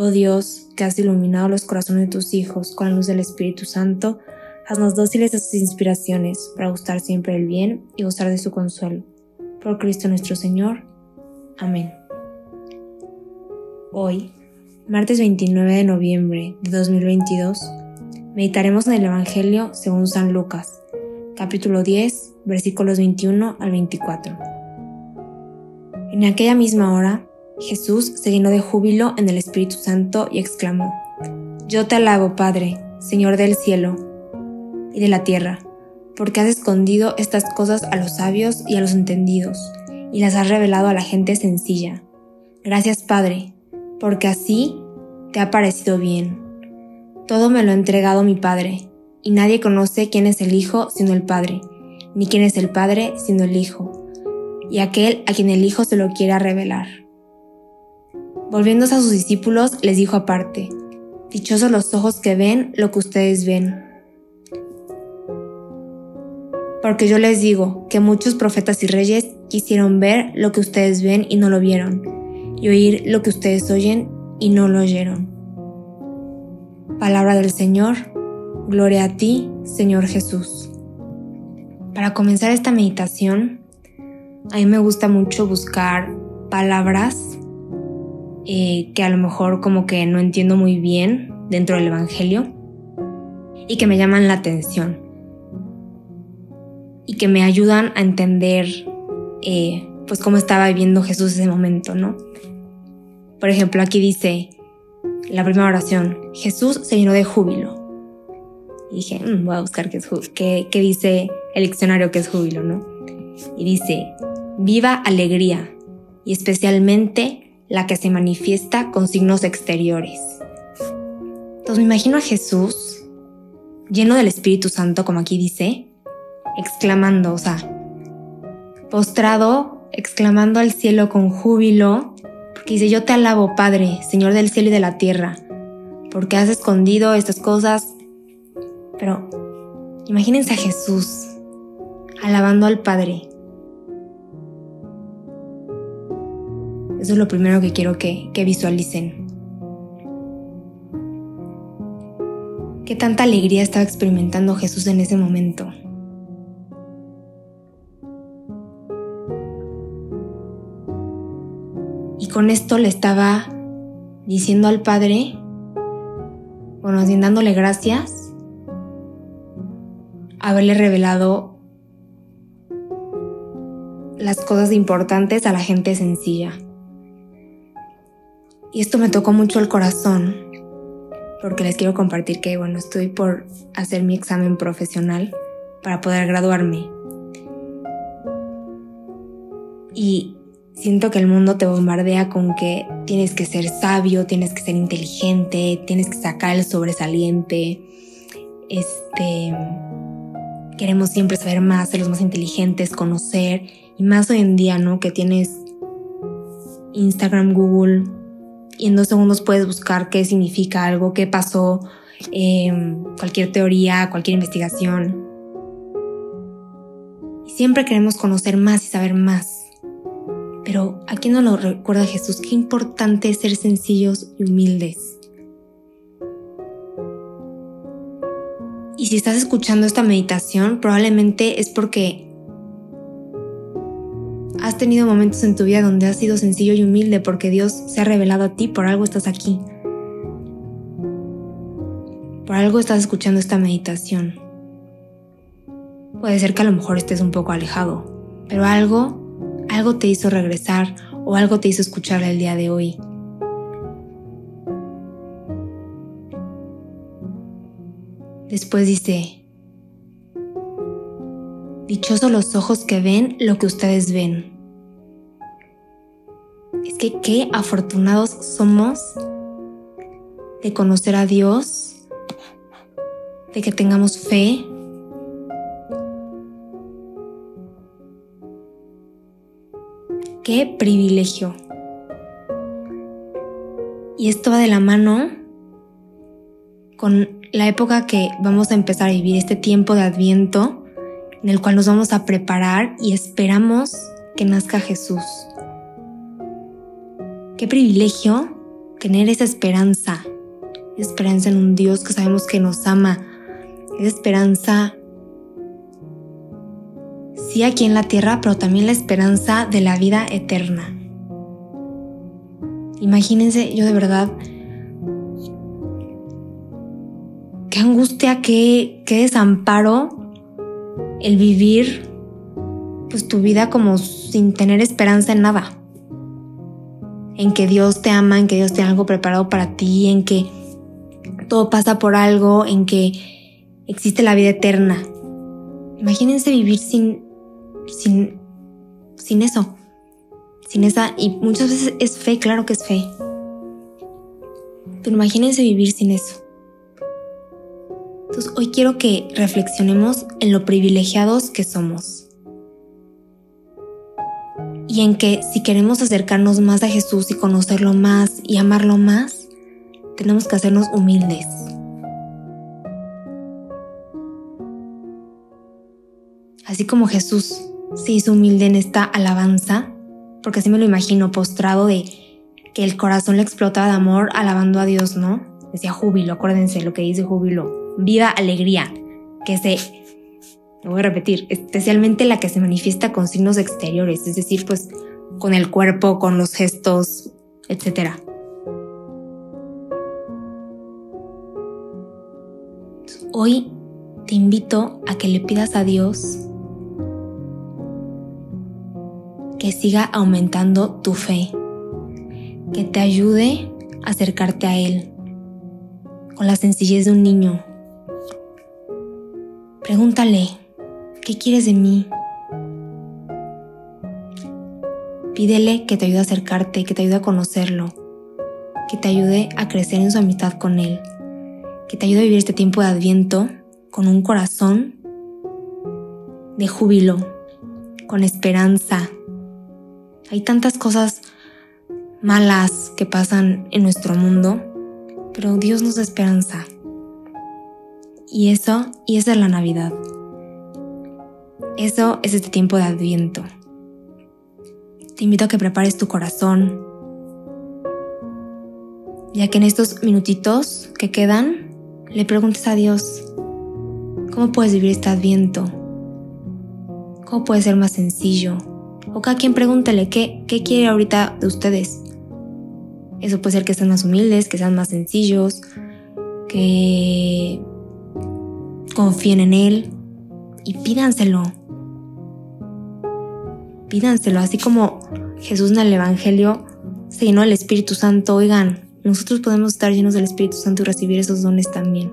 Oh Dios, que has iluminado los corazones de tus hijos con la luz del Espíritu Santo, haznos dóciles a sus inspiraciones para gustar siempre el bien y gozar de su consuelo. Por Cristo nuestro Señor. Amén. Hoy, martes 29 de noviembre de 2022, meditaremos en el Evangelio según San Lucas, capítulo 10, versículos 21 al 24. En aquella misma hora, Jesús se llenó de júbilo en el Espíritu Santo y exclamó, Yo te alabo, Padre, Señor del cielo y de la tierra, porque has escondido estas cosas a los sabios y a los entendidos, y las has revelado a la gente sencilla. Gracias, Padre, porque así te ha parecido bien. Todo me lo ha entregado mi Padre, y nadie conoce quién es el Hijo sino el Padre, ni quién es el Padre sino el Hijo, y aquel a quien el Hijo se lo quiera revelar. Volviéndose a sus discípulos, les dijo aparte, Dichosos los ojos que ven lo que ustedes ven. Porque yo les digo que muchos profetas y reyes quisieron ver lo que ustedes ven y no lo vieron, y oír lo que ustedes oyen y no lo oyeron. Palabra del Señor, gloria a ti, Señor Jesús. Para comenzar esta meditación, a mí me gusta mucho buscar palabras eh, que a lo mejor como que no entiendo muy bien dentro del Evangelio y que me llaman la atención y que me ayudan a entender eh, pues cómo estaba viviendo Jesús ese momento, ¿no? Por ejemplo, aquí dice la primera oración, Jesús se llenó de júbilo. Y dije, mm, voy a buscar qué, es qué, dice el diccionario que es júbilo, ¿no? Y dice, viva alegría y especialmente la que se manifiesta con signos exteriores. Entonces me imagino a Jesús lleno del Espíritu Santo, como aquí dice, exclamando, o sea, postrado, exclamando al cielo con júbilo, porque dice, yo te alabo, Padre, Señor del cielo y de la tierra, porque has escondido estas cosas. Pero imagínense a Jesús alabando al Padre, Eso es lo primero que quiero que, visualicen. ¿Qué tanta alegría estaba experimentando Jesús en ese momento? Y con esto le estaba diciendo al Padre, bueno, dándole gracias, haberle revelado las cosas importantes a la gente sencilla. Y esto me tocó mucho el corazón, porque les quiero compartir que, bueno, estoy por hacer mi examen profesional para poder graduarme. Y siento que el mundo te bombardea con que tienes que ser sabio, tienes que ser inteligente, tienes que sacar el sobresaliente. Este, queremos siempre saber más, ser los más inteligentes, conocer, y más hoy en día, ¿no? Que tienes Instagram, Google, y en dos segundos puedes buscar qué significa algo, qué pasó, em, cualquier teoría, cualquier investigación. Y siempre queremos conocer más y saber más. Pero ¿a quién no lo recuerda Jesús? Qué importante es ser sencillos y humildes. Y si estás escuchando esta meditación, probablemente es porque Has tenido momentos en tu vida donde has sido sencillo y humilde porque Dios se ha revelado a ti, por algo estás aquí. Por algo estás escuchando esta meditación. Puede ser que a lo mejor estés un poco alejado, pero algo, algo te hizo regresar o algo te hizo escuchar el día de hoy. Después dice, Dichosos los ojos que ven lo que ustedes ven. Es que qué afortunados somos de conocer a Dios de que tengamos fe. Qué privilegio. Y esto va de la mano con la época que vamos a empezar a vivir, este tiempo de adviento en el cual nos vamos a preparar y esperamos que nazca Jesús. Qué privilegio tener esa esperanza, esperanza en un Dios que sabemos que nos ama, esa esperanza, sí aquí en la tierra, pero también la esperanza de la vida eterna. Imagínense, yo de verdad, qué angustia, qué, qué desamparo el vivir pues tu vida como sin tener esperanza en nada. En que Dios te ama, en que Dios tiene algo preparado para ti, en que todo pasa por algo, en que existe la vida eterna. Imagínense vivir sin, sin, sin eso, sin esa, y muchas veces es fe, claro que es fe. Pero imagínense vivir sin eso. Entonces hoy quiero que reflexionemos en lo privilegiados que somos. Y en que si queremos acercarnos más a Jesús y conocerlo más y amarlo más, tenemos que hacernos humildes. Así como Jesús se hizo humilde en esta alabanza, porque así me lo imagino, postrado de que el corazón le explotaba de amor alabando a Dios, ¿no? Decía júbilo, acuérdense lo que dice júbilo, viva alegría, que se, lo voy a repetir, especialmente la que se manifiesta con signos exteriores, es decir, pues con el cuerpo, con los gestos, etc. Hoy te invito a que le pidas a Dios que siga aumentando tu fe, que te ayude a acercarte a Él con la sencillez de un niño. Pregúntale, ¿qué quieres de mí? Pídele que te ayude a acercarte, que te ayude a conocerlo, que te ayude a crecer en su amistad con Él, que te ayude a vivir este tiempo de adviento con un corazón de júbilo, con esperanza, hay tantas cosas malas que pasan en nuestro mundo, pero Dios nos da esperanza. Y eso, y esa es la Navidad. Eso es este tiempo de Adviento. Te invito a que prepares tu corazón, ya que en estos minutitos que quedan, le preguntes a Dios, ¿cómo puedes vivir este Adviento? ¿Cómo puede ser más sencillo? O cada quien pregúntale qué, qué quiere ahorita de ustedes. Eso puede ser que sean más humildes, que sean más sencillos, que confíen en Él y pídanselo. Pídanselo, así como Jesús en el Evangelio se llenó del Espíritu Santo. Oigan, nosotros podemos estar llenos del Espíritu Santo y recibir esos dones también.